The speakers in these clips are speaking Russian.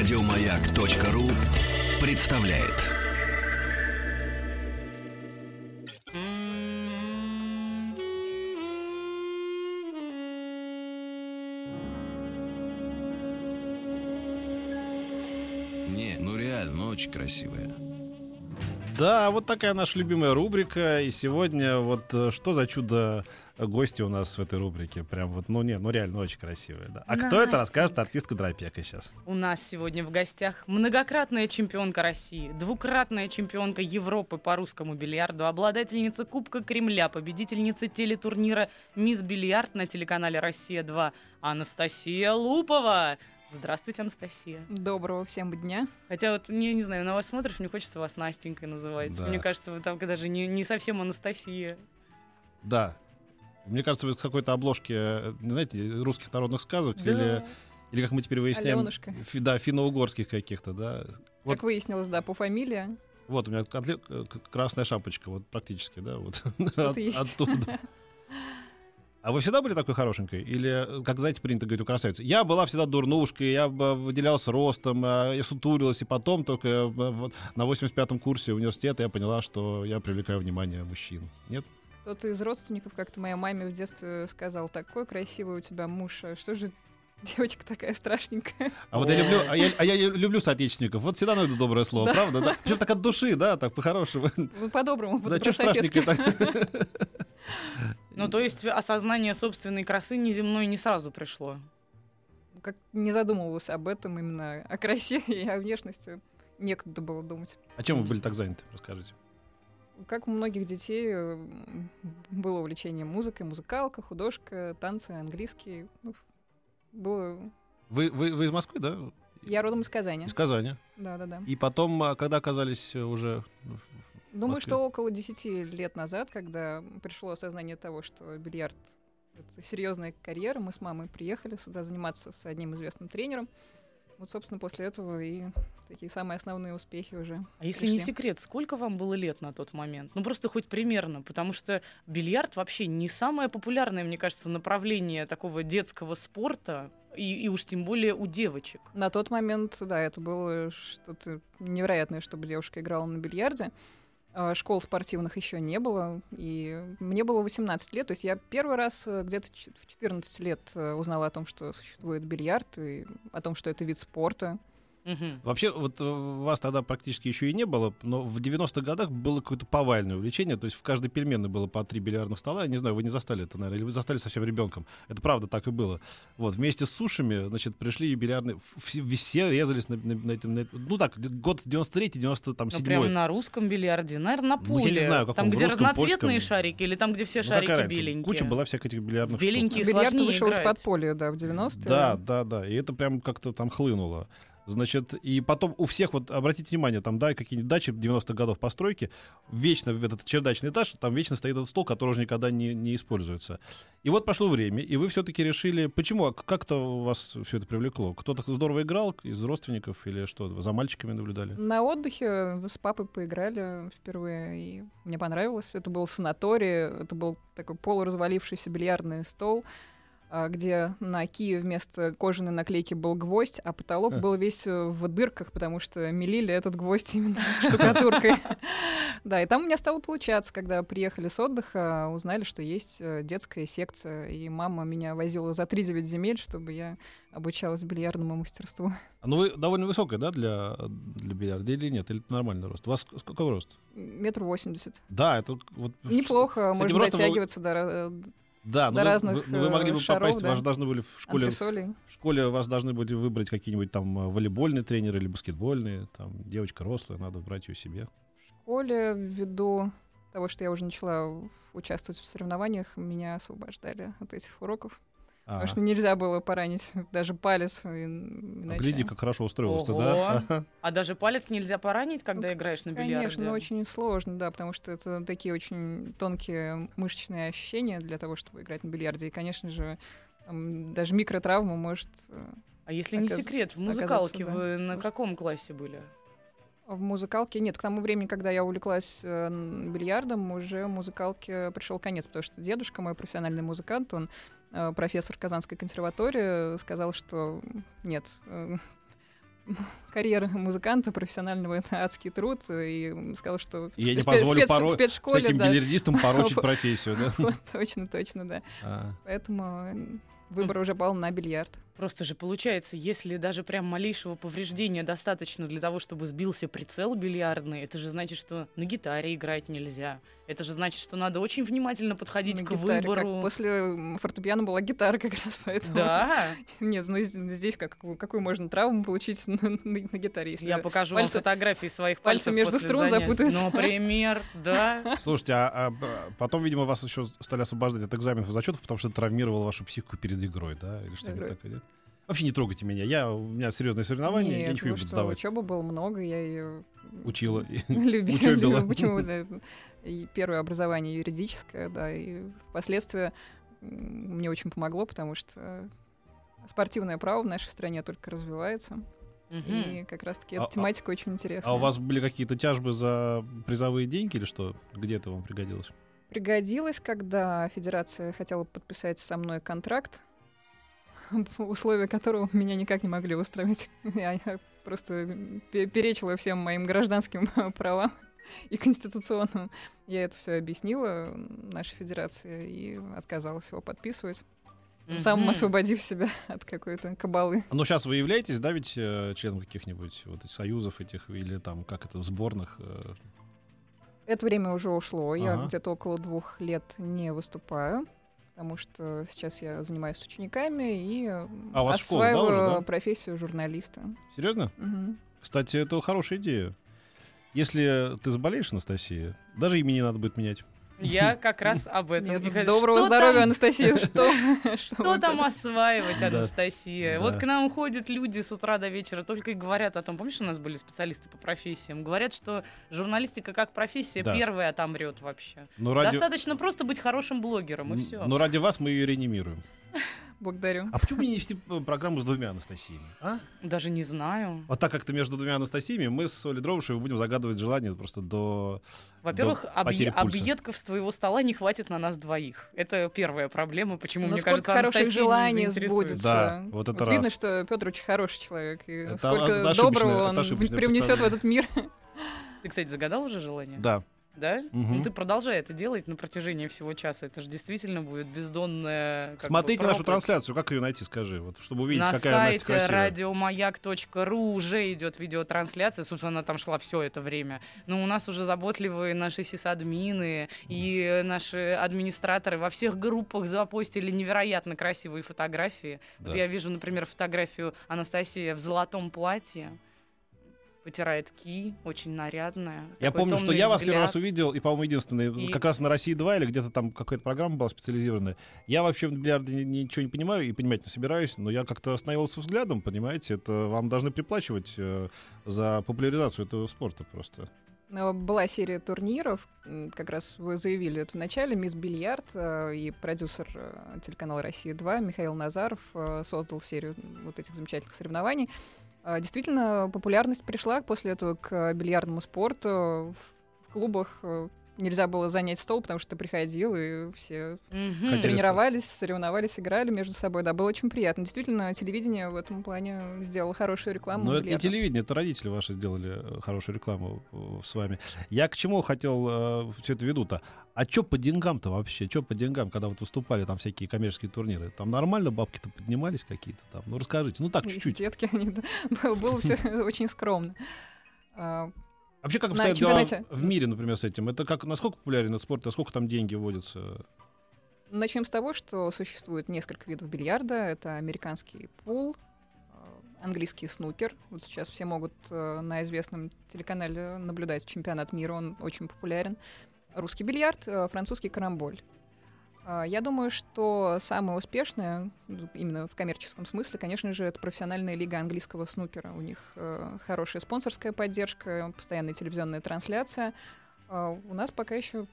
Радиомаяк.ру представляет. Не, ну реально, ну очень красивая. Да, вот такая наша любимая рубрика. И сегодня вот э, что за чудо гости у нас в этой рубрике. Прям вот, ну не, ну реально очень красивые. Да. А кто это расскажет артистка Дропека сейчас. У нас сегодня в гостях многократная чемпионка России, двукратная чемпионка Европы по русскому бильярду, обладательница Кубка Кремля, победительница телетурнира «Мисс Бильярд» на телеканале «Россия-2» Анастасия Лупова. Здравствуйте, Анастасия. Доброго всем дня. Хотя вот, не, не знаю, на вас смотришь, мне хочется вас Настенькой называть. Да. Мне кажется, вы там даже не, не совсем Анастасия. Да. Мне кажется, вы с какой-то обложки, э, не знаете, русских народных сказок Да. или, или как мы теперь выясняем, Аленушка. фи- да, финно-угорских каких-то, да. Вот, Как выяснилось, да, по фамилии. вот у меня красная шапочка, вот практически, да, вот Вот от- есть. оттуда. А вы всегда были такой хорошенькой? Или, как, знаете, принято говорить у красавицы? Я была всегда дурнушкой, я бы выделялась ростом, а, я сутурилась, и потом только э, вот на 85-м курсе университета я поняла, что я привлекаю внимание мужчин. Нет? Кто-то из родственников как-то моей маме в детстве сказал, такой красивый у тебя муж, а что же девочка такая страшненькая. А вот я люблю, а я, а я люблю соотечественников. Вот всегда найду доброе слово, Да. правда? Да? Причем так от души, да, так по-хорошему. Ну, по-доброму, Да, что по-соседски. страшненько Ну, то есть осознание собственной красы неземной не сразу пришло. Как не задумывалась об этом, именно о красе и о внешности. Некогда было думать. А чем вы были так заняты? Расскажите. Как у многих детей э, было увлечение музыкой, музыкалка, художка, танцы, английский. Ну, было... Вы, вы, вы из Москвы, да? Я родом из Казани. Из Казани. Да-да-да. И потом, а, когда оказались уже... Думаю, Москве? что около 10 лет назад, когда пришло осознание того, что бильярд — это серьезная карьера, мы с мамой приехали сюда заниматься с одним известным тренером. Вот, собственно, после этого и такие самые основные успехи уже. А если не пришли. секрет, сколько вам было лет на тот момент? Ну, просто хоть примерно, потому что бильярд вообще не самое популярное, мне кажется, направление такого детского спорта, и, и уж тем более у девочек. На тот момент, да, это было что-то невероятное, чтобы девушка играла на бильярде. А, Школ спортивных еще не было, и мне было 18 лет, то есть я первый раз э, где-то в 14 лет э, узнала о том, что существует бильярд, и о том, что это вид спорта. Мгм. Вообще, вот э, вас тогда практически еще и не было, но в 90-х годах было какое-то повальное увлечение, то есть в каждой пельменной было по три бильярдных стола, я не знаю, вы не застали это, наверное, или вы застали совсем ребенком. Это правда так и было. Вот, вместе с сушами, значит, пришли и бильярдные, все, резались на, на- на этом, на- ну так, год 93-й, 97 Ну, прямо на русском бильярде, наверное, на Ну, я поле. не знаю, каком, там, где русском, разноцветные польском. шарики, или там, где все Ну, шарики беленькие. Куча была всяких этих бильярдных штук. беленькие Бильярд сложнее вышел играть. из подполья, да, в 90-е. Да, да, да. И это прям как-то там хлынуло. Значит, и потом у всех, вот обратите внимание, там, да, какие-нибудь дачи 90-х годов постройки, вечно в этот чердачный этаж, там вечно стоит этот стол, который уже никогда не, не используется. И вот прошло время, и вы все-таки решили, почему, а как-то вас все это привлекло? Кто-то здорово играл из родственников или что, за мальчиками наблюдали? На отдыхе с папой поиграли впервые, и мне понравилось. Это был санаторий, это был такой полуразвалившийся бильярдный стол, где на кие вместо кожаной наклейки был гвоздь, а потолок А. был весь э, в дырках, потому что мелили этот гвоздь именно штукатуркой. Да, и там у меня стало получаться, когда приехали с отдыха, узнали, что есть э, детская секция, и мама меня возила за 3-9 земель, чтобы я обучалась бильярдному мастерству. А, Ну, вы довольно высокая, да, для, для бильярда или нет? Или это нормальный рост? У вас какой рост? Метр восемьдесят. Да, это вот... Неплохо, можно ростом вы- дотягиваться до, ра- Да, но вы, разных, вы- вы могли э, бы шаров, попасть, да. вас должны были в школе антресолей. В школе вас должны были выбрать какие-нибудь там э, волейбольные тренеры или баскетбольные. Там девочка рослая, надо брать ее себе. В школе, ввиду того, что я уже начала участвовать в соревнованиях, меня освобождали от этих уроков. Потому что нельзя было поранить даже палец. а иначе- гляди, как хорошо устроилась-то, Ого. да? А даже палец нельзя поранить, когда Ну, играешь на бильярде? Конечно, но очень сложно, да, потому что это такие очень тонкие мышечные ощущения для того, чтобы играть на бильярде. И, конечно же, там даже микротравма может э, А если не Оказ- секрет, в музыкалке да. вы на каком классе были? В музыкалке нет, к тому времени, когда я увлеклась э, бильярдом, уже музыкалке пришел конец, потому что дедушка, мой профессиональный музыкант, он профессор Казанской консерватории, сказал, что нет, э, карьера музыканта профессионального это адский труд и сказал, что Я не позволю спец- поро- спецшколе, Всяким да. бильярдистам порочить профессию, да? Вот, точно, точно, да. А. Поэтому выбор уже пал на бильярд. Просто же получается, если даже прям малейшего повреждения достаточно для того, чтобы сбился прицел бильярдный, это же значит, что на гитаре играть нельзя. Это же значит, что надо очень внимательно подходить На к гитаре, как выбору. После м, фортепиано была гитара как раз, поэтому... Да, Нет, ну здесь как, какую можно травму получить на, на- на гитаре, если я покажу пальцы- вам фотографии своих пальцы пальцев между после струн занятий. запутаются. Например, да. Слушайте, а, а, потом, видимо, вас еще стали освобождать от экзаменов и зачетов, потому что это травмировало вашу психику перед игрой, да? Или что-нибудь такое, нет? Вообще не трогайте меня. Я, у меня серьезные соревнования, я Нет, ничего не вы буду что, сдавать. учебы было много, я ее Учила. любила. Почему? да. И первое образование юридическое, да, и впоследствии мне очень помогло, потому что спортивное право в нашей стране только развивается. И как раз-таки А- эта тематика очень интересная. А у вас были какие-то тяжбы за призовые деньги или что? Где это вам пригодилось? Пригодилось, когда федерация хотела подписать со мной контракт, условия которого меня никак не могли устроить. Я я просто пе- перечила всем моим гражданским правам и конституционным. Я это все объяснила нашей федерации и отказалась его подписывать, тем самым Мгм. освободив себя от какой-то кабалы. Ну, сейчас вы являетесь, да, ведь э, членом каких-нибудь вот союзов этих или там, как это, сборных? э, Это время уже ушло. Я Ага. где-то около двух лет не выступаю, потому что сейчас я занимаюсь с учениками и э, А вас школа, да, осваиваю уже, да? профессию журналиста. Серьезно? Мгм. Кстати, это хорошая идея. Если ты заболеешь, Анастасия, даже имя не надо будет менять. Я как раз об этом. Нет, доброго что здоровья, там- Анастасия. Что? Что вот там это? осваивать. Анастасия? Да. Вот к нам ходят люди с утра до вечера, только и говорят о том, помнишь, у нас были специалисты по профессиям, говорят, что журналистика как профессия Да. первая отомрет вообще. Но ради, Достаточно просто быть хорошим блогером, и все. но ради вас мы ее реанимируем. Благодарю. А почему не вести э, программу с двумя Анастасиями? А? Даже не знаю. Вот так как-то между двумя Анастасиями мы с Олей Дровышевой будем загадывать желание просто до... Во-первых, До объ- пульса. объедков с твоего стола не хватит на нас двоих. Это первая проблема, почему, Ну, мне кажется, хороших Анастасия не желаний сбудется. Да, вот это Видно, раз. что Петр очень хороший человек. И Это сколько доброго он привнесет в этот мир. Ты, кстати, загадал уже желание? Да. Да? Мгм. Ну ты продолжай это делать на протяжении всего часа. Это же действительно будет бездонная. как бы, Смотрите нашу трансляцию. Как ее найти, скажи, вот, чтобы увидеть, На какая Настя сайте красивая. радиомаяк.ру уже идет видеотрансляция. Собственно, она там шла все это время. Но у нас уже заботливые наши сисадмины и наши администраторы во всех группах запостили невероятно красивые фотографии. Да. Вот я вижу, например, фотографию Анастасии в золотом платье. Потирает ки, очень нарядная. Я помню, что я вас первый раз увидел, и, по-моему, единственный, И- как раз на России 2 или где-то там какая-то программа была специализированная. Я вообще в бильярде ни- ничего не понимаю и понимать не собираюсь, но я как-то остановился взглядом, понимаете, это вам должны приплачивать э, за популяризацию этого спорта просто. Но Была серия турниров, как раз вы заявили это в начале, «Мисс Бильярд» э, и продюсер э, телеканала «Россия-2» Михаил Назаров э, создал серию вот этих замечательных соревнований. Э, Действительно, популярность пришла после этого к бильярдному спорту. В клубах э, нельзя было занять стол, потому что ты приходил, и все. Хотели тренировались, соревновались, играли между собой. Да, было очень приятно. Действительно, телевидение в этом плане сделало хорошую рекламу. Но это не телевидение, это родители ваши сделали э, хорошую рекламу э, с вами. Я к чему хотел все это веду-то? А что по деньгам-то вообще? Что по деньгам, когда вот выступали там всякие коммерческие турниры? Там нормально бабки-то поднимались какие-то там? Ну расскажите, ну так чуть-чуть. Детки, они, да, было все очень скромно. А, Вообще, как обстоят дела в мире, например, с этим? Это как, насколько популярен этот спорт, насколько там деньги вводятся? Начнем с того, что существует несколько видов бильярда. Это американский пул, э, английский снукер. Вот сейчас все могут э, на известном телеканале наблюдать чемпионат мира, он очень популярен. Русский бильярд, э, французский карамболь. А, Я думаю, что самое успешное, ну, именно в коммерческом смысле, конечно же, это профессиональная лига английского снукера. У них э, хорошая спонсорская поддержка, постоянная телевизионная трансляция. А У нас пока еще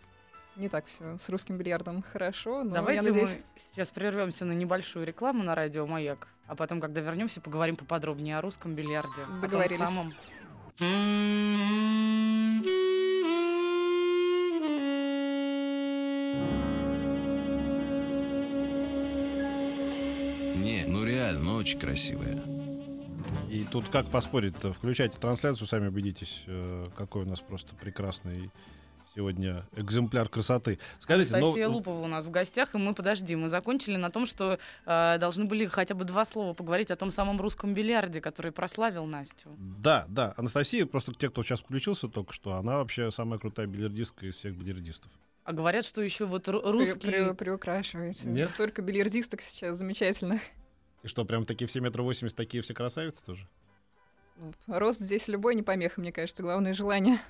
не так все с русским бильярдом хорошо, но Давайте я надеюсь... мы сейчас прервемся на небольшую рекламу на радио Маяк, а потом, когда вернемся, поговорим поподробнее о русском бильярде. О том Договорились. самом. Не, ну реально, ну очень красивая. И тут как поспорить-то? Включайте трансляцию, сами убедитесь, э, какой у нас просто прекрасный сегодня экземпляр красоты. Скажите, ну, Анастасия Лупова у нас в гостях, и мы, подожди, мы закончили на том, что э, должны были хотя бы два слова поговорить о том самом русском бильярде, который прославил Настю. Да, да. Анастасия, просто те, кто сейчас включился только что, она вообще самая крутая бильярдистка из всех бильярдистов. А говорят, что еще вот ру- При- русские... при- приукрашиваете. Нет? Столько бильярдисток сейчас замечательных. И что, прям такие все метра восемьдесят, такие все красавицы тоже? Ну, Рост здесь любой не помеха, мне кажется. Главное желание.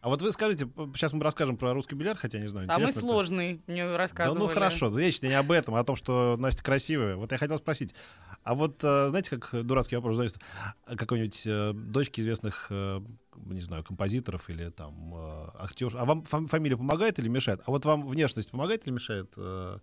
А вот вы скажите, сейчас мы расскажем про русский бильярд, хотя не знаю, Самый интересно это? сложный, мне Да рассказывали. ну хорошо, речь не об этом, а о том, что Настя красивая. Вот я хотел спросить, а вот э, знаете, как дурацкий вопрос, знаете, а какой-нибудь э, дочки известных, э, не знаю, композиторов или там актеров, а вам фам- фамилия помогает или мешает? А вот вам внешность помогает или мешает в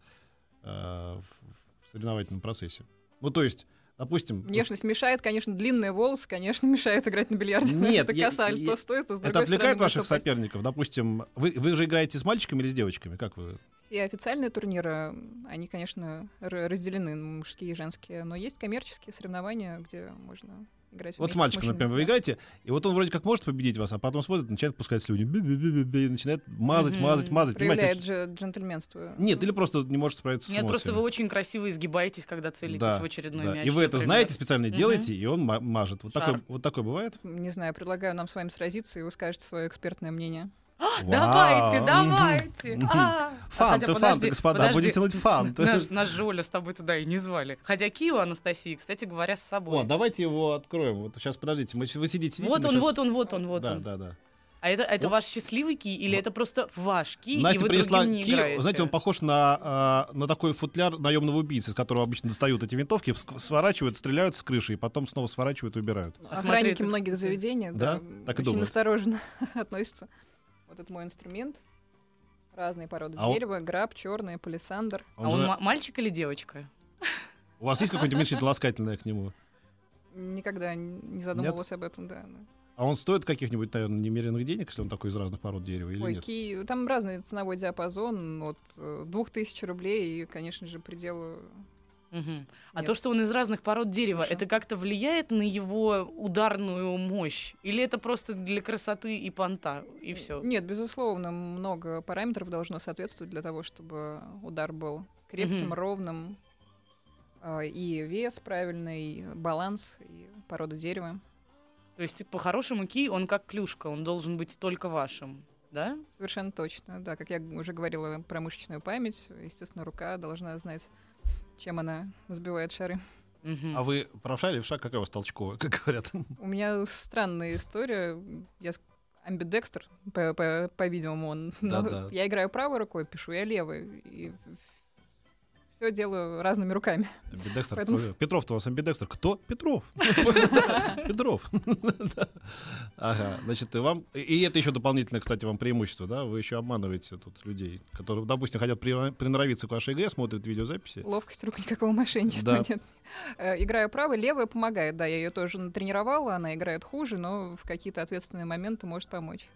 соревновательном процессе? Ну то есть, допустим... Внешность мешает, конечно, длинные волосы, конечно, мешает играть на бильярде. Нет, что я- коса я- то стоит, то с Это отвлекает стороны ваших соперников? Допустим, вы, вы же играете с мальчиками или с девочками? Как вы? Все официальные турниры, они, конечно, разделены на мужские и женские, но есть коммерческие соревнования, где можно играть Вот с мальчиком, мужчинами. например, вы играете, и вот он вроде как может победить вас, а потом смотрит, начинает пускать слюни, би-би-би-би-би, и начинает мазать, мазать, мазать. Проявляет Понимаете? же джентльменство. Нет, или просто не может справиться с Нет, просто вы очень красиво изгибаетесь, когда целитесь Да, в очередной Да. мяч. И вы это например. знаете, специально делаете, и он ма- мажет. Вот Шар. такое, вот такое бывает? Не знаю, предлагаю нам с вами сразиться, и вы скажете свое экспертное мнение. Давайте, давайте. А, Фанты, фанты, господа, будем тянуть фанты. Наш Жоля с тобой туда и не звали. Хотя Кио Анастасии, кстати говоря, с собой. О, давайте его откроем. Вот сейчас, подождите, мы, вы сидите, вот он, вот он, вот он, вот да, он. да, да. А это, это Вот. ваш счастливый ки или Вот. это просто ваш ки, Настя и вы принесла не ки. играете? Знаете, он похож на, а, на такой футляр наемного убийцы, из которого обычно достают эти винтовки, сворачивают, стреляют с крыши, и потом снова сворачивают и убирают. А Охранники это, многих заведений Да? да, Так и очень думаю. осторожно относятся. Вот это мой инструмент. Разные породы А он- дерева, граб, черный, палисандр. А он ма- мальчик или девочка? У вас есть какое-нибудь уменьшительно ласкательное к нему? Никогда не задумывалась об этом, да. А он стоит каких-нибудь, наверное, немеренных денег, если он такой из разных пород дерева или Ой, нет? ки- там разный ценовой диапазон от э, 2000 рублей и, конечно же, предел Мгм. А Нет. то, что он из разных пород дерева, это Совершенство. как-то влияет на его ударную мощь? Или это просто для красоты и понта, и все? Нет, безусловно, много параметров должно соответствовать для того, чтобы удар был крепким, Мгм. ровным, а, и вес правильный, баланс, и порода дерева. То есть, по-хорошему, ки, он как клюшка, он должен быть только вашим, да? Совершенно точно, да. Как я уже говорила про мышечную память, естественно, рука должна знать, чем она сбивает шары. А вы правша или левша? Какая у вас толчковая, как говорят? У меня странная история. Я амбидекстер, по- по- по-видимому, он. Но Да-да. я играю правой рукой, пишу я левой. И все делаю разными руками. Амбидекстер. Поэтому-? Петров-то у вас амбидекстер. Кто? Петров. Петров. Ага, значит, и вам... И это еще дополнительное, кстати, вам преимущество, да? Вы еще обманываете тут людей, которые, допустим, хотят при- приноровиться к вашей игре, смотрят видеозаписи. Ловкость рук, никакого мошенничества нет. Э, Играю правой, левая помогает. Да, я ее тоже натренировала, она играет хуже, но в какие-то ответственные моменты может помочь.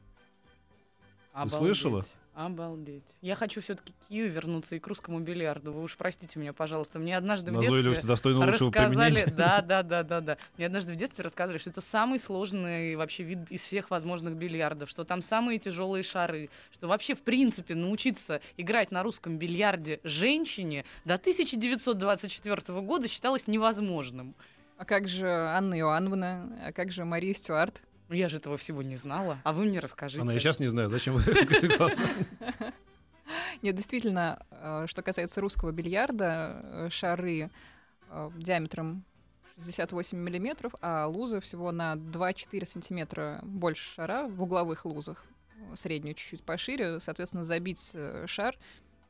Обалдеть. слышала? Обалдеть. Я хочу все-таки к Кию вернуться и к русскому бильярду. Вы уж простите меня, пожалуйста. Мне однажды в Назойливость детстве достойна лучшего рассказали... Да, да, да, да, да. Мне однажды в детстве рассказывали, что это самый сложный вообще вид из всех возможных бильярдов, что там самые тяжелые шары, что вообще, в принципе, научиться играть на русском бильярде женщине до 1924 года считалось невозможным. А как же Анна Иоанновна? А как же Мария Стюарт? Ну, Я же этого всего не знала, а вы мне расскажите. Она и сейчас не знает, зачем вы. Нет, действительно, э, что касается русского бильярда, э, шары э, диаметром 68 миллиметров, а луза всего на 2-4 сантиметра больше шара в угловых лузах, среднюю чуть-чуть пошире. Соответственно, забить шар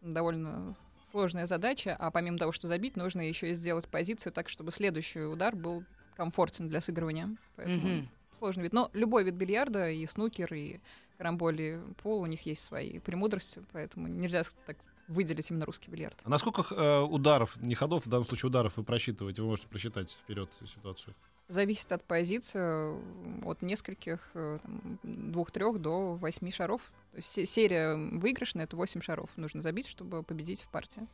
довольно сложная задача, а помимо того, что забить, нужно еще и сделать позицию так, чтобы следующий удар был комфортен для сыгрывания. Поэтому Мгм. Сложный вид. Но любой вид бильярда, и снукер, и карамболь, и пол, у них есть свои премудрости, поэтому нельзя так выделить именно русский бильярд. А насколько э, ударов, не ходов, в данном случае ударов вы просчитываете? Вы можете просчитать вперед ситуацию. Зависит от позиции, от нескольких, э, двух-трех до восьми шаров. То есть се- серия выигрышная — это восемь шаров нужно забить, чтобы победить в партии.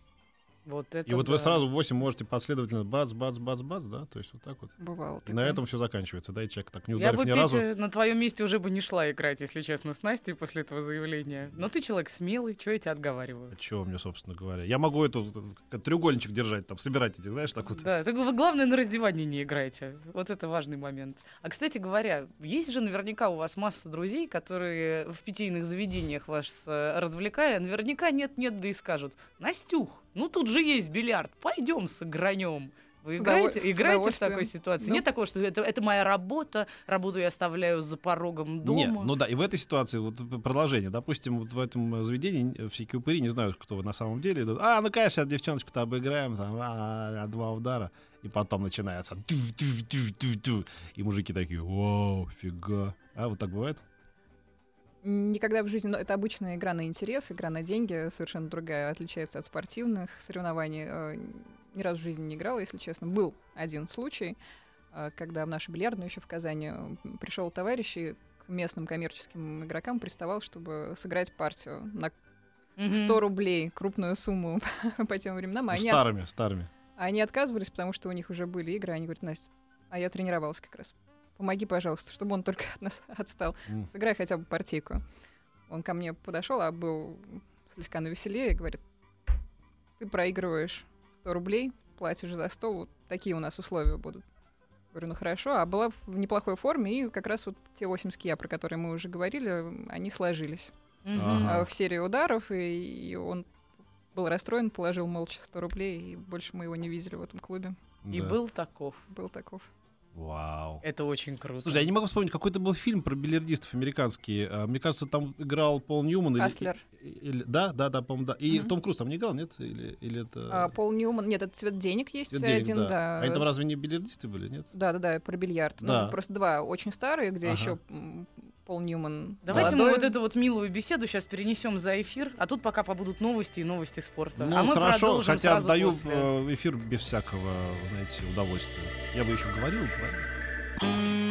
Вот это И вот да. вы сразу в 8 можете последовательно бац, бац, бац, бац, да? То есть вот так вот. Бывало. И на этом все заканчивается, да, и человек так не Я ударив бы, ни Петя, разу. на твоем месте уже бы не шла играть, если честно, с Настей после этого заявления. Но ты человек смелый, что я тебя отговариваю? А чего мне, собственно говоря? Я могу эту э, треугольничек держать, там, собирать этих, знаешь, так вот. Да, так вы, главное, на раздевании не играйте. Вот это важный момент. А, кстати говоря, есть же наверняка у вас масса друзей, которые в питейных заведениях вас э, развлекая, наверняка нет-нет, да и скажут, Настюх, ну тут же есть бильярд, пойдем сыгранем. Вы С играете, играете в такой ситуации? Ну. Нет такого, что это, это моя работа, работу я оставляю за порогом дома? Нет, ну да, и в этой ситуации вот продолжение. Допустим, вот в этом э, заведении э, все купыри не знают, кто вы на самом деле. идут. А, ну, конечно, девчоночку-то обыграем, там, а, а, два удара. И потом начинается. И мужики такие, вау, фига. А, вот так бывает? Никогда в жизни, но это обычная игра на интерес, игра на деньги, совершенно другая, отличается от спортивных соревнований. Э, Ни разу в жизни не играла, если честно. Был один случай, э, когда в нашу бильярдную еще в Казани пришел товарищ и к местным коммерческим игрокам приставал, чтобы сыграть партию на Мгм. 100 рублей, крупную сумму по тем временам. А Ну, они, от- старыми, старыми. они отказывались, потому что у них уже были игры. Они говорят, Настя, а я тренировалась как раз. Помоги, пожалуйста, чтобы он только от нас отстал. М. Сыграй хотя бы партийку. Он ко мне подошел, а был слегка навеселее, и говорит, ты проигрываешь 100 рублей, платишь за стол, вот такие у нас условия будут. Говорю, ну хорошо, а была в неплохой форме, и как раз вот те 8 ския, про которые мы уже говорили, они сложились Мгм. Ага. а, в серии ударов, и, и он был расстроен, положил молча 100 рублей, и больше мы его не видели в этом клубе. И Да. был таков. Был таков. Вау. Это очень круто. Слушай, я не могу вспомнить, какой-то был фильм про бильярдистов американский. А, Мне кажется, там играл Пол Ньюман. или- Аслер. или- да, да, да, по-моему, да. И Мгм. Том Круз там не играл, нет? Или, или это... А, Пол Ньюман, нет, это цвет денег есть Цвет денег, один, да. да. Они там разве не бильярдисты были, нет? Да, да, да, про бильярд. Да. Ну, просто два очень старые, где Ага. еще Пол Ньюман. Давайте мы молодой. вот эту вот милую беседу сейчас перенесем за эфир, а тут пока побудут новости и новости спорта. Ну, а мы хорошо, продолжим хотя сразу отдаю после. э, эфир без всякого, знаете, удовольствия. Я бы еще говорил, говорил.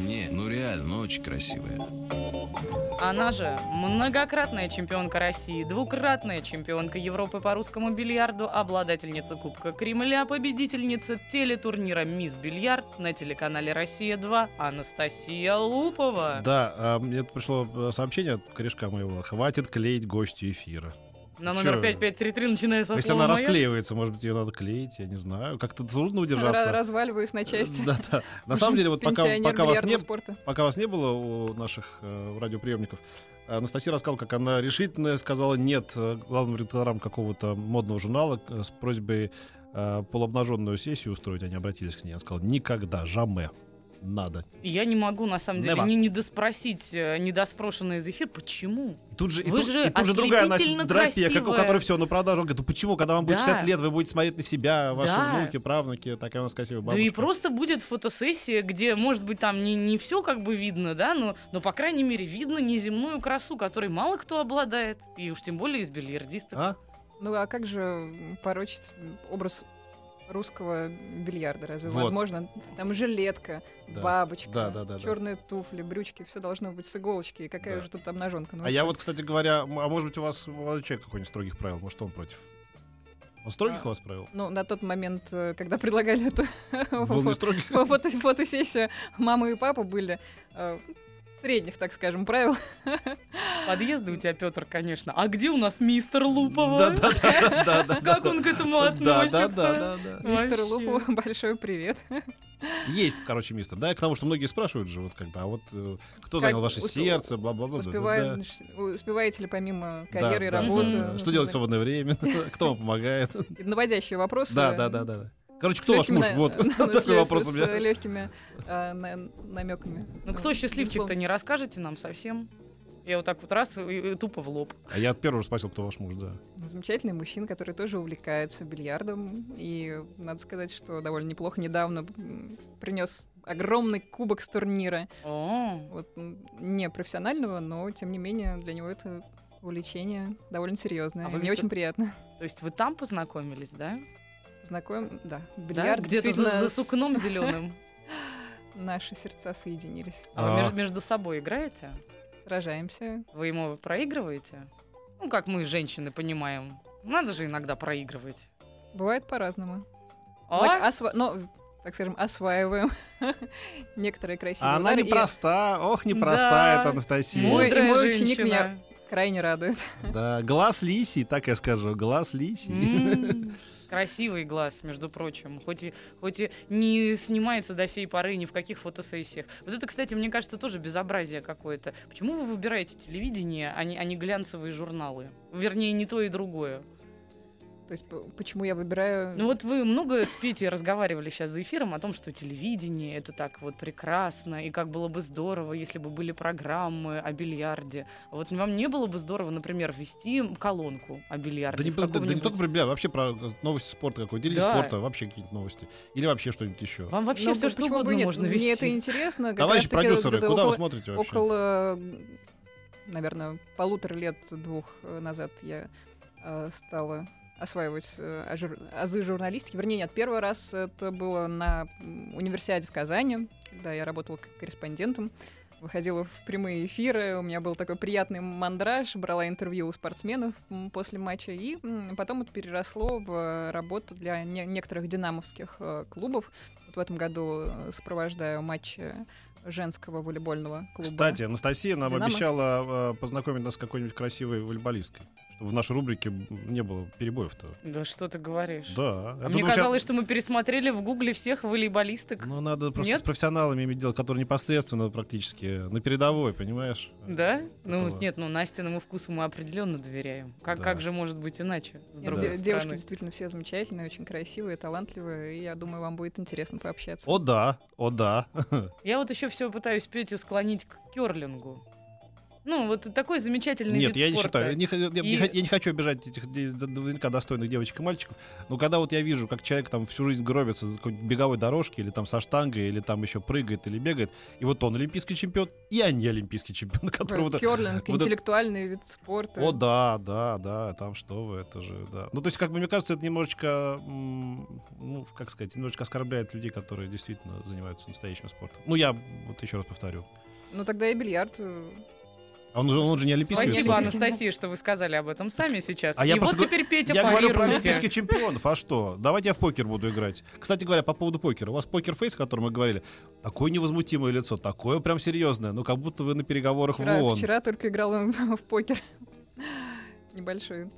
Не, ну реально, ну очень красивая. Она же многократная чемпионка России, двукратная чемпионка Европы по русскому бильярду, обладательница Кубка Кремля, победительница телетурнира «Мисс Бильярд» на телеканале «Россия-2» Анастасия Лупова. Да, а, мне пришло э, сообщение от корешка моего. Хватит клеить гостю эфира. На номер 5533, начиная со Если слова она «моя». расклеивается, может быть, ее надо клеить, я не знаю. Как-то трудно удержаться. разваливаюсь на части. Да, да. На самом деле, вот пока, пока, вас не, спорта. пока вас не было у наших э, радиоприемников, Анастасия рассказала, как она решительно сказала нет главным редакторам какого-то модного журнала э, с просьбой э, полуобнаженную сессию устроить. Они обратились к ней. Она сказала, никогда, жаме, надо. И Я не могу, на самом деле, Never. не недоспросить, э, недоспрошенный из эфир, почему? И тут же, и Вы тут, же и тут же другая Настя Дропия, как, у которой все на продажу. Он говорит, ну почему, когда вам будет Да. 60 лет, вы будете смотреть на себя, ваши Да. внуки, правнуки, такая у нас красивая Да бабушка. и просто будет фотосессия, где, может быть, там не, не все как бы видно, да, но, но, по крайней мере, видно неземную красу, которой мало кто обладает. И уж тем более из бильярдистов. А? Ну а как же порочить образ русского бильярда? Разве Вот. возможно? Там жилетка, Да. бабочка, Да, да, да, да. черные туфли, брючки, все должно быть с иголочки. И какая Да. же тут обнаженка? Ну, А я вот, кстати говоря, а может быть у вас молодой человек какой-нибудь строгих правил, может он против? Он строгих А, у вас правил? Ну, на тот момент, э, когда предлагали эту фотосессию, мама и папа были э, средних, так скажем, правил. Подъезды у тебя, Петр, конечно. А где у нас мистер Лупова? Да, да, да. Как он к этому Да, да, относится? да, да, да. Мистер. Лупову большой привет. Есть, короче, мистер. Да, к тому, что многие спрашивают же, вот как бы, а вот э, кто занял ваше сердце, бла-бла-бла. Успеваете ли помимо карьеры и работы? Что делать в свободное время? Кто вам помогает? Наводящие вопросы. Да, да, да, да. Короче, С кто ваш муж? на- Вот ну, с такой вопрос у с меня. легкими намеками. Ну кто счастливчик-то, не расскажете нам совсем? Я вот так вот раз и, и тупо в лоб. А я от первого спросил, кто ваш муж, да. Замечательный мужчина, который тоже увлекается бильярдом. И надо сказать, что довольно неплохо недавно принес огромный кубок с турнира. О, Вот не профессионального, но тем не менее для него это увлечение довольно серьезное. А И вы Мне очень приятно. то есть вы там познакомились, да? Знаком, да. Да? Бильярд Где-то за, за с- сукном зеленым. наши сердца соединились. А вы А. меж- между собой играете? Сражаемся. Вы ему проигрываете? Ну, как мы, женщины, понимаем. Надо же иногда проигрывать. Бывает по-разному. А? Так, осва- ну, так скажем, осваиваем некоторые красивые А она удары, и непроста, ох, непроста Да. это Анастасия. Мой- мой ученик меня- крайне радует. Да, глаз лисий, так я скажу, глаз лисий. Красивый глаз, между прочим. Хоть и, хоть и не снимается до сей поры ни в каких фотосессиях. Вот это, кстати, мне кажется, тоже безобразие какое-то. Почему вы выбираете телевидение, а не, а не глянцевые журналы? Вернее, не то и другое. То есть почему я выбираю... Ну вот вы много с Петей разговаривали сейчас за эфиром о том, что телевидение это так вот прекрасно, и как было бы здорово, если бы были программы о бильярде. А Вот вам не было бы здорово, например, ввести колонку о бильярде? Да не, да- да не только про бильярд, вообще про новости спорта какой-то, или Да. спорта, вообще какие-то новости. Или вообще что-нибудь еще. Вам вообще Ну, все что угодно нет? можно Мне вести. это интересно. как Товарищи продюсеры, куда около, вы смотрите вообще? около, наверное, полутора лет, двух э, назад я э, стала осваивать э, азы журналистики. Вернее, нет, первый раз это было на универсиаде в Казани, когда я работала корреспондентом. Выходила в прямые эфиры, у меня был такой приятный мандраж, брала интервью у спортсменов после матча, и потом это переросло в работу для не- некоторых динамовских э, клубов. Вот в этом году э, сопровождаю матчи женского волейбольного клуба. Кстати, Анастасия нам «Динамо». обещала э, познакомить нас с какой-нибудь красивой волейболисткой. В нашей рубрике не было перебоев-то. Да что ты говоришь? Да. Я Мне думаю, казалось, щас- что мы пересмотрели в гугле всех волейболисток. Ну, надо просто Нет? с профессионалами иметь дело, которые непосредственно практически на передовой, понимаешь? Да? Ну Этого. нет, ну Настиному вкусу мы определенно доверяем. Как, Да. как же может быть иначе? С Нет, девушки действительно все замечательные, очень красивые, талантливые, и я думаю, вам будет интересно пообщаться. О да, о да. Я вот еще все пытаюсь Петю склонить к керлингу. Ну, вот такой замечательный Нет, вид я не спорта. считаю. Я не, х- я не И- х- я не хочу обижать этих наверняка достойных девочек и мальчиков. Но когда вот я вижу, как человек там всю жизнь гробится за какой-нибудь беговой дорожке, или там со штангой, или там еще прыгает или бегает, и вот он олимпийский чемпион, и я не олимпийский чемпион, который вот... Керлинг, вот интеллектуальный вид спорта. О, да, да, да, там что вы, это же, да. Ну, то есть, как бы, мне кажется, это немножечко, ну, как сказать, немножечко оскорбляет людей, которые действительно занимаются настоящим спортом. Ну, я вот еще раз повторю. Ну тогда и бильярд. А он, же- он же не олимпийский Спасибо. Анастасия, что вы сказали об этом сами сейчас. А я И вот просто теперь Петя Я говорю про олимпийских чемпионов, а что? Давайте я в покер буду играть. Кстати говоря, по поводу покера. У вас покер-фейс, о котором мы говорили, такое невозмутимое лицо, такое прям серьезное, ну как будто вы на переговорах в Вчера, ООН. вчера только играла в покер. Небольшой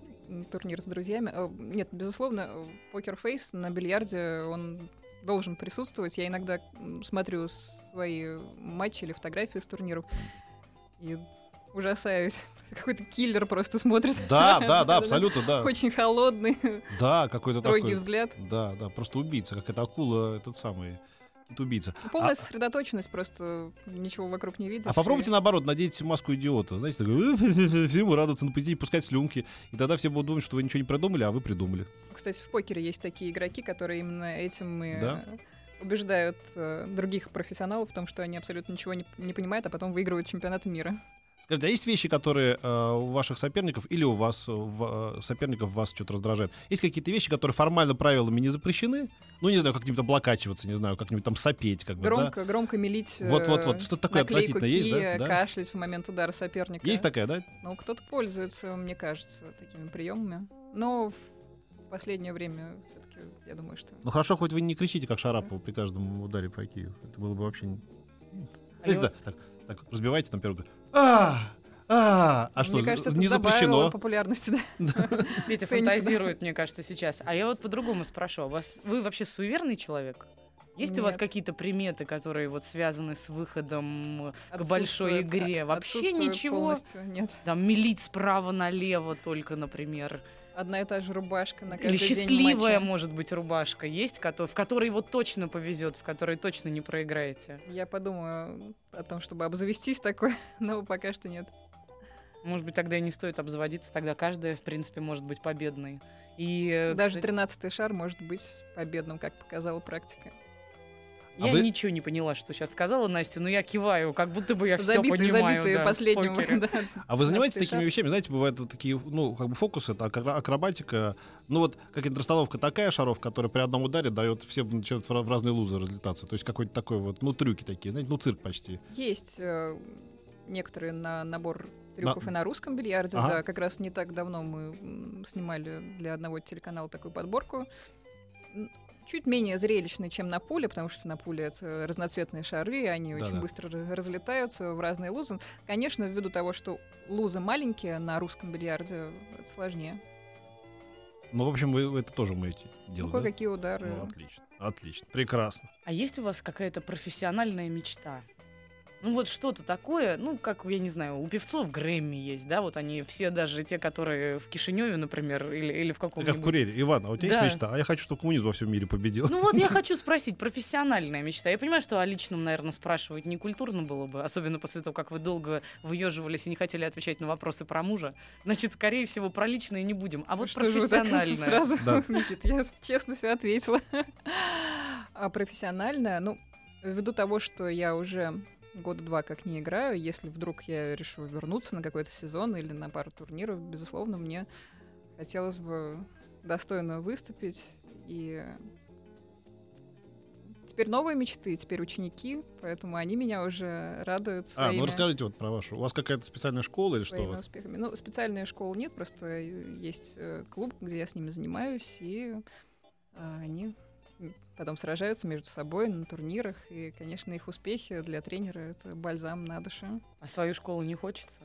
турнир с друзьями. Э, Нет, безусловно, покер-фейс на бильярде, он должен присутствовать. Я иногда смотрю свои матчи или фотографии с турниров и ужасаюсь. Какой-то киллер просто смотрит. Да, да, да, абсолютно, да. Очень холодный, Да, какой-то строгий такой. взгляд. Да, да, просто убийца, как эта акула, этот самый это убийца. Полная А- сосредоточенность, просто ничего вокруг не видишь. А попробуйте и- наоборот, надеть маску идиота. Знаете, такой, «Э, всему радоваться, на позитиве, пускать слюнки. И тогда все будут думать, что вы ничего не придумали, а вы придумали. Кстати, в покере есть такие игроки, которые именно этим и Да? убеждают э, других профессионалов в том, что они абсолютно ничего не, не понимают, а потом выигрывают чемпионаты мира. Скажите, а есть вещи, которые э, у ваших соперников или у вас, э, в- э, соперников вас что-то раздражает? Есть какие-то вещи, которые формально правилами не запрещены? Ну, не знаю, как-нибудь облокачиваться, не знаю, как-нибудь там сопеть, как бы, да? Громко, громко мелить. э, Вот-вот-вот, что-то такое отвратительное есть, да? Да? кашлять в момент удара соперника. Есть такая, да? Ну, кто-то пользуется, мне кажется, такими приемами. Но в последнее время все-таки, я думаю, что... Ну хорошо, хоть вы не кричите, как Шарапова при каждом ударе по Киеву. Это было бы вообще... Знаете, да, так, так, разбивайте там первый... А! А! А что, мне кажется, это не добавило запрещено? популярности, да. Да. фантазирует, мне кажется, сейчас. А я вот по-другому спрошу. Вас, вы вообще суеверный человек? Есть у вас Нет. какие-то приметы, которые вот связаны с выходом к большой а- игре? Вообще ничего? полностью, Нет. Там мелить справа налево только, например. Одна и та же рубашка на каждый Или день счастливая, матча. может быть, рубашка есть, в которой вот точно повезет, в которой точно не проиграете. Я подумаю о том, чтобы обзавестись такой, но пока что нет. Может быть, тогда и не стоит обзаводиться, тогда каждая, в принципе, может быть победной. И, э, Даже кстати, 13-й шар может быть победным, как показала практика. А Я вы- ничего не поняла, что сейчас сказала Настя, но я киваю, как будто бы я все Забитые, понимаю. забитые да, последним. да. А вы занимаетесь 15-й такими вещами? Знаете, бывают вот такие, ну, как бы фокусы, это акро- акробатика. Ну, вот какая-то расстановка такая шаров, которая при одном ударе дает всем начинают в разные лузы разлетаться. То есть какой-то такой вот, ну, трюки такие, знаете, ну, цирк почти. Есть э, некоторые на набор трюков На- и на русском бильярде. Ага. Да, как раз не так давно мы снимали для одного телеканала такую подборку. Чуть менее зрелищный, чем на пуле, потому что на пуле это разноцветные шары, они очень Да-да. быстро ра- разлетаются в разные лузы. Конечно, ввиду того, что лузы маленькие на русском бильярде, это сложнее. Ну, в общем, вы, вы это тоже умеете Ну, делать, да? кое-какие удары. Ну, отлично, отлично, прекрасно. А есть у вас какая-то профессиональная мечта? Ну вот что-то такое, ну как, я не знаю, у певцов Грэмми есть, да, вот они все даже те, которые в Кишиневе, например, или, или в Как каком-нибудь... в Курьере. Иван, а у тебя Да. есть мечта? А я хочу, чтобы коммунизм во всем мире победил. Ну вот я хочу спросить, профессиональная мечта. Я понимаю, что о личном, наверное, спрашивать не культурно было бы, особенно после того, как вы долго выеживались и не хотели отвечать на вопросы про мужа. Значит, скорее всего, про личное не будем. А вот Что же вы так сразу, Да. Никит, я честно все ответила. А профессиональная, ну, ввиду того, что я уже года два как не играю, если вдруг я решу вернуться на какой-то сезон или на пару турниров, безусловно, мне хотелось бы достойно выступить. И теперь новые мечты, теперь ученики, поэтому они меня уже радуют А, своими, ну расскажите вот про вашу. У вас какая-то специальная школа или что? успехами. Ну, специальной школы нет, просто э, есть э, клуб, где я с ними занимаюсь, и а, они потом сражаются между собой на турнирах, и, конечно, их успехи для тренера — это бальзам на душе. А свою школу не хочется?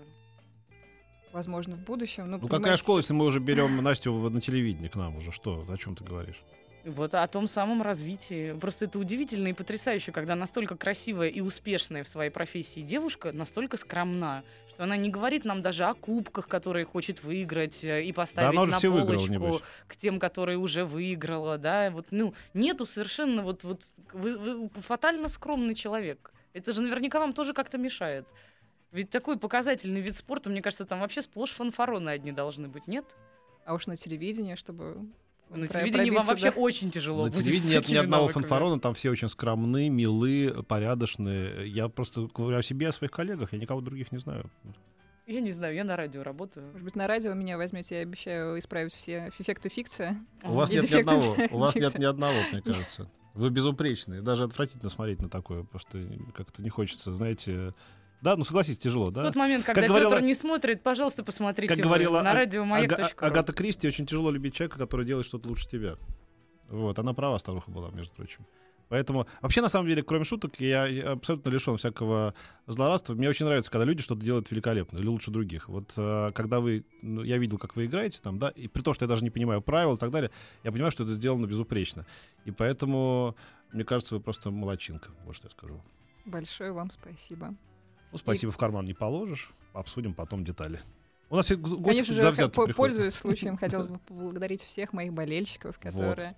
Возможно, в будущем. Ну, Ну какая школа, если мы уже берем Настю на телевидение к нам уже? Что? О чем ты говоришь? Вот о том самом развитии. Просто это удивительно и потрясающе, когда настолько красивая и успешная в своей профессии девушка настолько скромна, что она не говорит нам даже о кубках, которые хочет выиграть, э, и поставить она уже на все выиграла, полочку небось. к тем, которые уже выиграла, да. Вот, ну, нету совершенно вот, вот вы, вы фатально скромный человек. Это же наверняка вам тоже как-то мешает. Ведь такой показательный вид спорта, мне кажется, там вообще сплошь фанфароны одни должны быть, нет? А уж на телевидении, чтобы... На телевидении вам вообще до- очень тяжело На телевидении нет ни одного навыками. фанфарона, там все очень скромны, милы, порядочные. Я просто говорю о себе, о своих коллегах, я никого других не знаю. Я не знаю, я на радио работаю. Может быть, на радио меня возьмете, я обещаю исправить все эффекты фикция. У вас И нет ни одного, у вас нет ни одного, мне кажется. Вы безупречны. Даже отвратительно смотреть на такое, просто как-то не хочется, знаете... Да, ну согласитесь, тяжело, В да? тот момент, когда Как говорила- Петр не смотрит, пожалуйста, посмотрите Как говорила на А- радио Ага-. Агата Кристи, очень тяжело любить человека, который делает что-то лучше тебя. Вот, она права, старуха была, между прочим. Поэтому, вообще, на самом деле, кроме шуток, я, я абсолютно лишен всякого злорадства. Мне очень нравится, когда люди что-то делают великолепно или лучше других. Вот э, когда вы, ну, я видел, как вы играете там, да, и при том, что я даже не понимаю правил и так далее, я понимаю, что это сделано безупречно. И поэтому, мне кажется, вы просто молочинка, вот что я скажу. Большое вам спасибо. Ну, спасибо, в карман не положишь, обсудим потом детали. У нас гости Конечно же, по- пользуясь случаем, хотелось бы поблагодарить всех моих болельщиков, которые,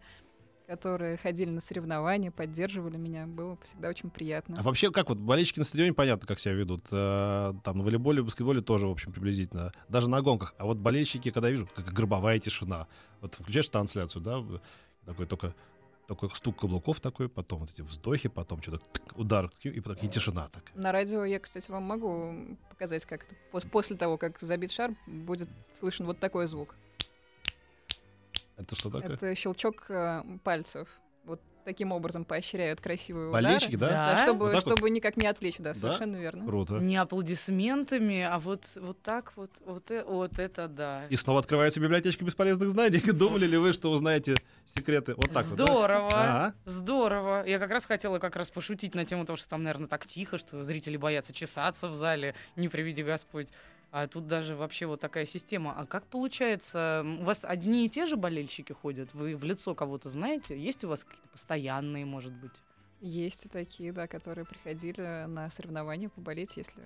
которые ходили на соревнования, поддерживали меня. Было всегда очень приятно. А вообще, как вот болельщики на стадионе, понятно, как себя ведут. Э, Там на волейболе, баскетболе тоже, в общем, приблизительно. Даже на гонках. А вот болельщики, когда я вижу, как гробовая тишина. Вот включаешь трансляцию, да, такой только такой стук каблуков такой, потом вот эти вздохи, потом что-то удар, и потом и тишина такая. На радио я, кстати, вам могу показать, как это после того, как забит шар, будет слышен вот такой звук. Это что такое? Это щелчок э, пальцев. Таким образом поощряют красивые Болельщики, удары. да? Да. чтобы, Вот так вот? чтобы никак не отвлечь, да, совершенно верно. Круто. Не аплодисментами, а вот, вот так вот, вот, э- вот это да. И снова открывается библиотечка бесполезных знаний. Думали ли вы, что узнаете секреты? Вот так вот, да? Здорово. Здорово. Я как раз хотела как раз пошутить на тему того, что там, наверное, так тихо, что зрители боятся чесаться в зале, не приведи Господь. А тут даже вообще вот такая система. А как получается, у вас одни и те же болельщики ходят? Вы в лицо кого-то знаете? Есть у вас какие-то постоянные, может быть? Есть и такие, да, которые приходили на соревнования поболеть, если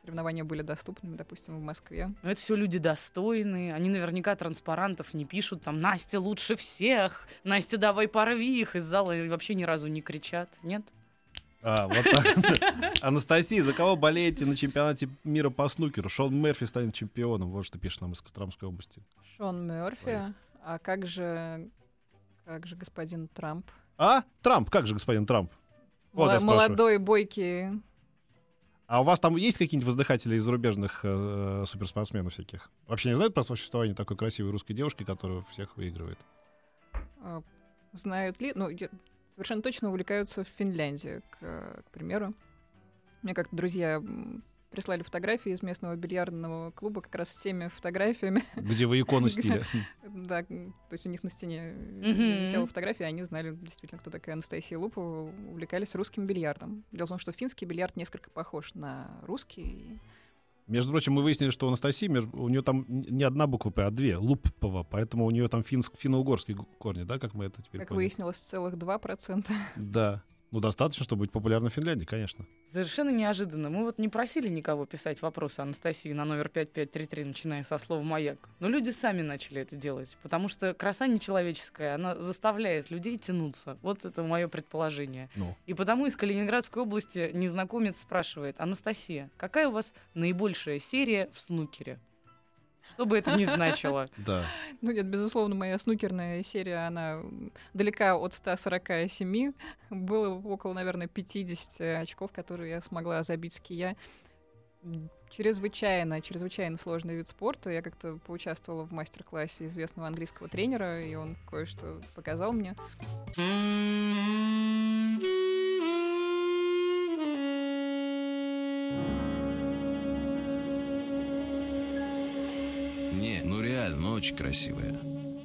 соревнования были доступными, допустим, в Москве. Ну, это все люди достойные. Они наверняка транспарантов не пишут. Там Настя лучше всех. Настя, давай порви их из зала и вообще ни разу не кричат. Нет? А, вот так. Анастасия, за кого болеете на чемпионате мира по снукеру? Шон Мерфи станет чемпионом. Вот что пишет нам из Костромской области. Шон Мерфи. А как же, как же господин Трамп? А? Трамп, как же, господин Трамп? Вот спрашиваю. молодой, бойкий. А у вас там есть какие-нибудь воздыхатели из зарубежных э, суперспортсменов всяких? Вообще не знают про существование такой красивой русской девушки, которая всех выигрывает? а, Знают ли? Ну, я- совершенно точно увлекаются в Финляндии, к, э, к примеру. Мне как-то друзья прислали фотографии из местного бильярдного клуба как раз с теми фотографиями. Где вы икону стиля? Да, то есть у них на стене Мгм. висела фотография, и они знали действительно, кто такая Анастасия Лупова, увлекались русским бильярдом. Дело в том, что финский бильярд несколько похож на русский. Между прочим, мы выяснили, что у Анастасии, у нее там не одна буква П, а две. Луппова. Поэтому у нее там финск, финно-угорские корни, да, как мы это теперь Как поняли? выяснилось, целых 2%. Да. Ну, достаточно, чтобы быть популярным в Финляндии, конечно. Совершенно неожиданно. Мы вот не просили никого писать вопросы Анастасии на номер 5533, начиная со слова «маяк». Но люди сами начали это делать, потому что краса нечеловеческая, она заставляет людей тянуться. Вот это мое предположение. Ну, И потому из Калининградской области незнакомец спрашивает, Анастасия, какая у вас наибольшая серия в снукере? Что бы это ни значило. да. Ну нет, безусловно, моя снукерная серия, она далека от 147. Было около, наверное, 50 очков, которые я смогла забить с кия. Чрезвычайно, чрезвычайно сложный вид спорта. Я как-то поучаствовала в мастер-классе известного английского тренера, и он кое-что показал мне. Ну реально, очень красивая.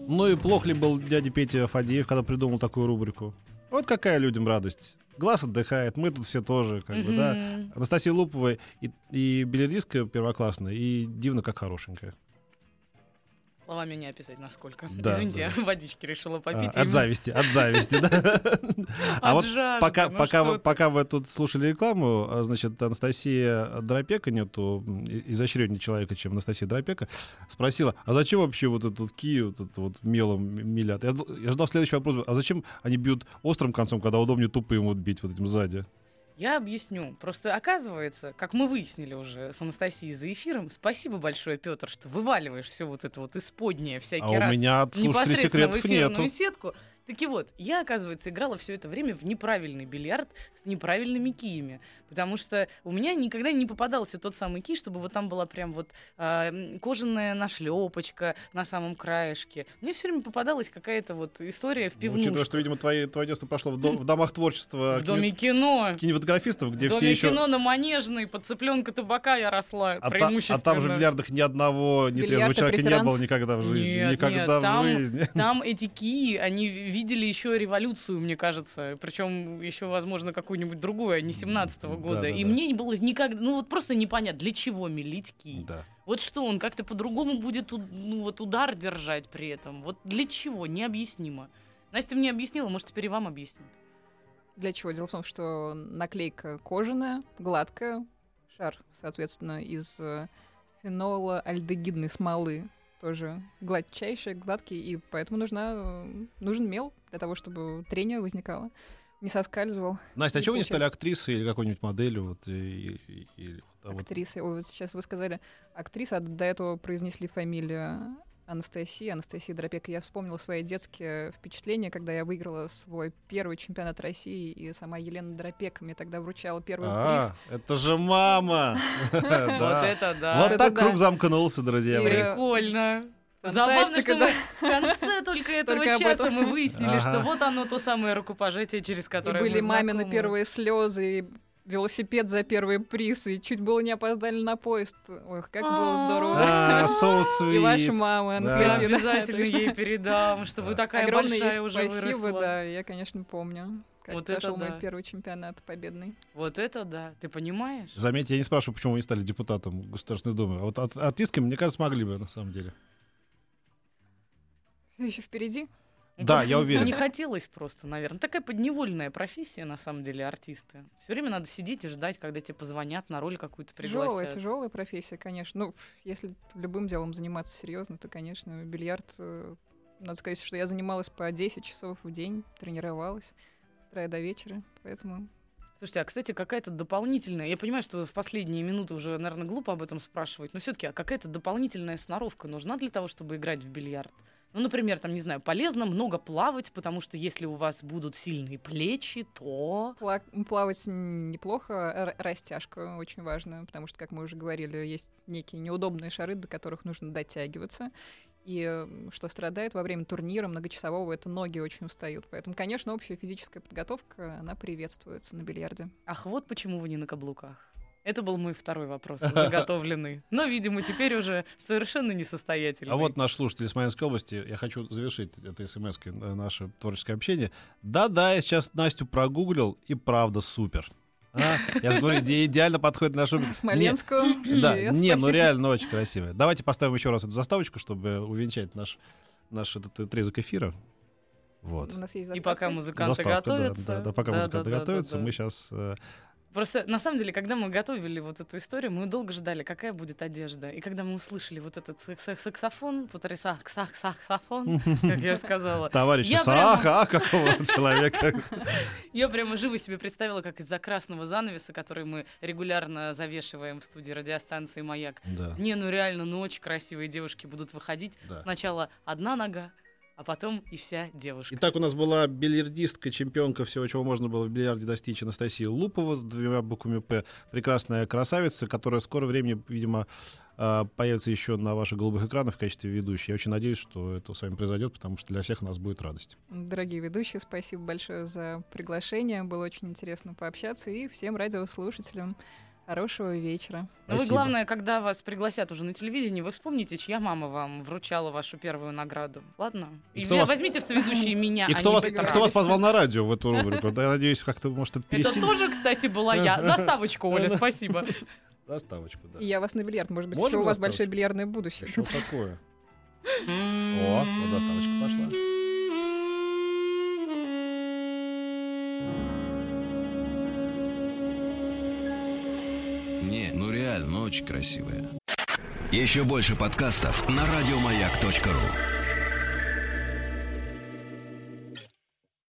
Ну и плох ли был дядя Петя Фадеев, когда придумал такую рубрику? Вот какая людям радость. Глаз отдыхает, мы тут все тоже, как бы, да. Анастасия Лупова и, и билеристка первоклассная, и дивно как хорошенькая. Словами не описать, насколько. Да, Извините, да. водички решила А, попить. от и- зависти, от зависти, да. А От вот пока, ну пока, вы, ты. пока вы тут слушали рекламу, а, значит, Анастасия Дропека, нету изощреннее человека, чем Анастасия Дропека, спросила, а зачем вообще вот этот Киев, вот вот мелом милят? Я ждал следующий вопрос, а зачем они бьют острым концом, когда удобнее тупым вот бить вот этим сзади? Я объясню. Просто оказывается, как мы выяснили уже с Анастасией за эфиром, спасибо большое, Петр, что вываливаешь все вот это вот исподнее всякий А у раз. меня от слушателей секретов нету. сетку. Таки вот, я, оказывается, играла все это время в неправильный бильярд с неправильными киями. Потому что у меня никогда не попадался тот самый кий, чтобы вот там была прям вот м, кожаная нашлепочка на самом краешке. Мне все время попадалась какая-то вот история в Ну, пивнушках. Учитывая, что, видимо, твое, твое детство прошло в, дом- в домах творчества в доме кино. кинематографистов, где в все доме еще... кино на Манежной, под цыпленка табака я росла, А, та- а там же в бильярдах ни одного нетрезвого человека не преферанс? было никогда в жизни. Нет, никогда нет, в там- жизни. Там эти кии, они видели еще революцию, мне кажется. Причем еще, возможно, какую-нибудь другую, а не 17-го года. Да-да-да. И мне не было никогда... Ну вот просто непонятно, для чего мелить кий. Да. Вот что, он как-то по-другому будет ну, вот удар держать при этом? Вот для чего? Необъяснимо. Настя мне объяснила, может, теперь и вам объяснит. Для чего? Дело в том, что наклейка кожаная, гладкая, шар, соответственно, из э, фенола альдегидной смолы тоже гладчайший, гладкий, и поэтому нужна, нужен мел для того, чтобы трение возникало, не соскальзывал. Настя, а чего вы не стали актрисой или какой-нибудь моделью? Вот, и- и- и- вот- Актрисой. Ой, вот сейчас вы сказали актриса, а до этого произнесли фамилию Анастасия, Анастасия Дропека. Я вспомнила свои детские впечатления, когда я выиграла свой первый чемпионат России, и сама Елена Дропека мне тогда вручала первый приз. А, это же мама! Вот это да. Вот так круг замкнулся, друзья И, мои. Прикольно. Забавно, что да. в конце только этого Только часа мы выяснили, Ага. что вот оно то самое рукопожатие, через И которое были мы мамины первые слезы, и велосипед за первый приз, и чуть было не опоздали на поезд. Ох, как было здорово. А, so И ваша sweet. мама, Анастасия. да, обязательно ей передам, что вы такая Огромное большая уже спасибо, выросла. да, я, конечно, помню. Как Вот это прошел да. мой первый чемпионат победный. Вот это да, ты понимаешь? Заметьте, я не спрашиваю, почему вы не стали депутатом Государственной Думы. А вот артистками, мне кажется, смогли бы, на самом деле. Еще впереди. Ну, Да, я уверен. Не хотелось просто, наверное. Такая подневольная профессия, на самом деле, артисты. Все время надо сидеть и ждать, когда тебе позвонят, на роль какую-то Тяжелая, пригласят. тяжелая профессия, конечно. Ну, если любым делом заниматься серьезно, то, конечно, бильярд. э, Надо сказать, что я занималась по 10 часов в день, тренировалась с утра до вечера, поэтому Слушайте, а, кстати, какая-то дополнительная... Я понимаю, что в последние минуты уже, наверное, глупо об этом спрашивать, но все таки а какая-то дополнительная сноровка нужна для того, чтобы играть в бильярд? Ну, например, там, не знаю, полезно много плавать, потому что если у вас будут сильные плечи, то... Пла- плавать неплохо, р- растяжка очень важна, потому что, как мы уже говорили, есть некие неудобные шары, до которых нужно дотягиваться. И что страдает во время турнира многочасового, это ноги очень устают. Поэтому, конечно, общая физическая подготовка, она приветствуется на бильярде. Ах, вот почему вы не на каблуках. Это был мой второй вопрос, заготовленный. Но, видимо, теперь уже совершенно несостоятельный. А вот наш слушатель из Смоленской области, я хочу завершить это смс наше творческое общение. Да-да, я сейчас Настю прогуглил, и правда супер. А, я же говорю, иде- идеально подходит нашу... Смоленскую. Не, да, привет, не, ну спасибо. реально очень красивая. Давайте поставим еще раз эту заставочку, чтобы увенчать наш, наш этот отрезок эфира. Вот. У нас есть И пока музыканты Заставка, да, готовятся. Да, да, пока Да, музыканты да, да, готовятся, да, да. мы сейчас... Просто, на самом деле, когда мы готовили вот эту историю, мы долго ждали, какая будет одежда. И когда мы услышали вот этот сакс- саксофон, саксофон, как я сказала, Товарищ Я Исаака, какого человека. я прямо живо себе представила, как из-за красного занавеса, который мы регулярно завешиваем в студии радиостанции «Маяк», не, ну реально, очень красивые девушки будут выходить. Сначала одна нога, а потом и вся девушка. Итак, у нас была бильярдистка, чемпионка всего, чего можно было в бильярде достичь, Анастасия Лупова с двумя буквами «П». Прекрасная красавица, которая в скором времени, видимо, а, появится еще на ваших голубых экранах в качестве ведущей. Я очень надеюсь, что это с вами произойдет, потому что для всех нас будет радость. Дорогие ведущие, спасибо большое за приглашение. Было очень интересно пообщаться. И всем радиослушателям хорошего вечера. Но вы, Спасибо. главное, когда вас пригласят уже на телевидении, вы вспомните, чья мама вам вручала вашу первую награду. Ладно? И И, кто вы вас- возьмите в соведущие меня, И а кто не вас, а кто вас позвал на радио в эту рубрику? Да, я надеюсь, как-то, может, это Это пересилит. тоже, кстати, была я. Заставочку, Оля, спасибо. Заставочку, да. И я вас на бильярд. Может быть, еще у вас большое бильярдное будущее. Что такое? О, вот заставочка пошла. Не, ну реально, очень красивая. Еще больше подкастов на радиомаяк.ру.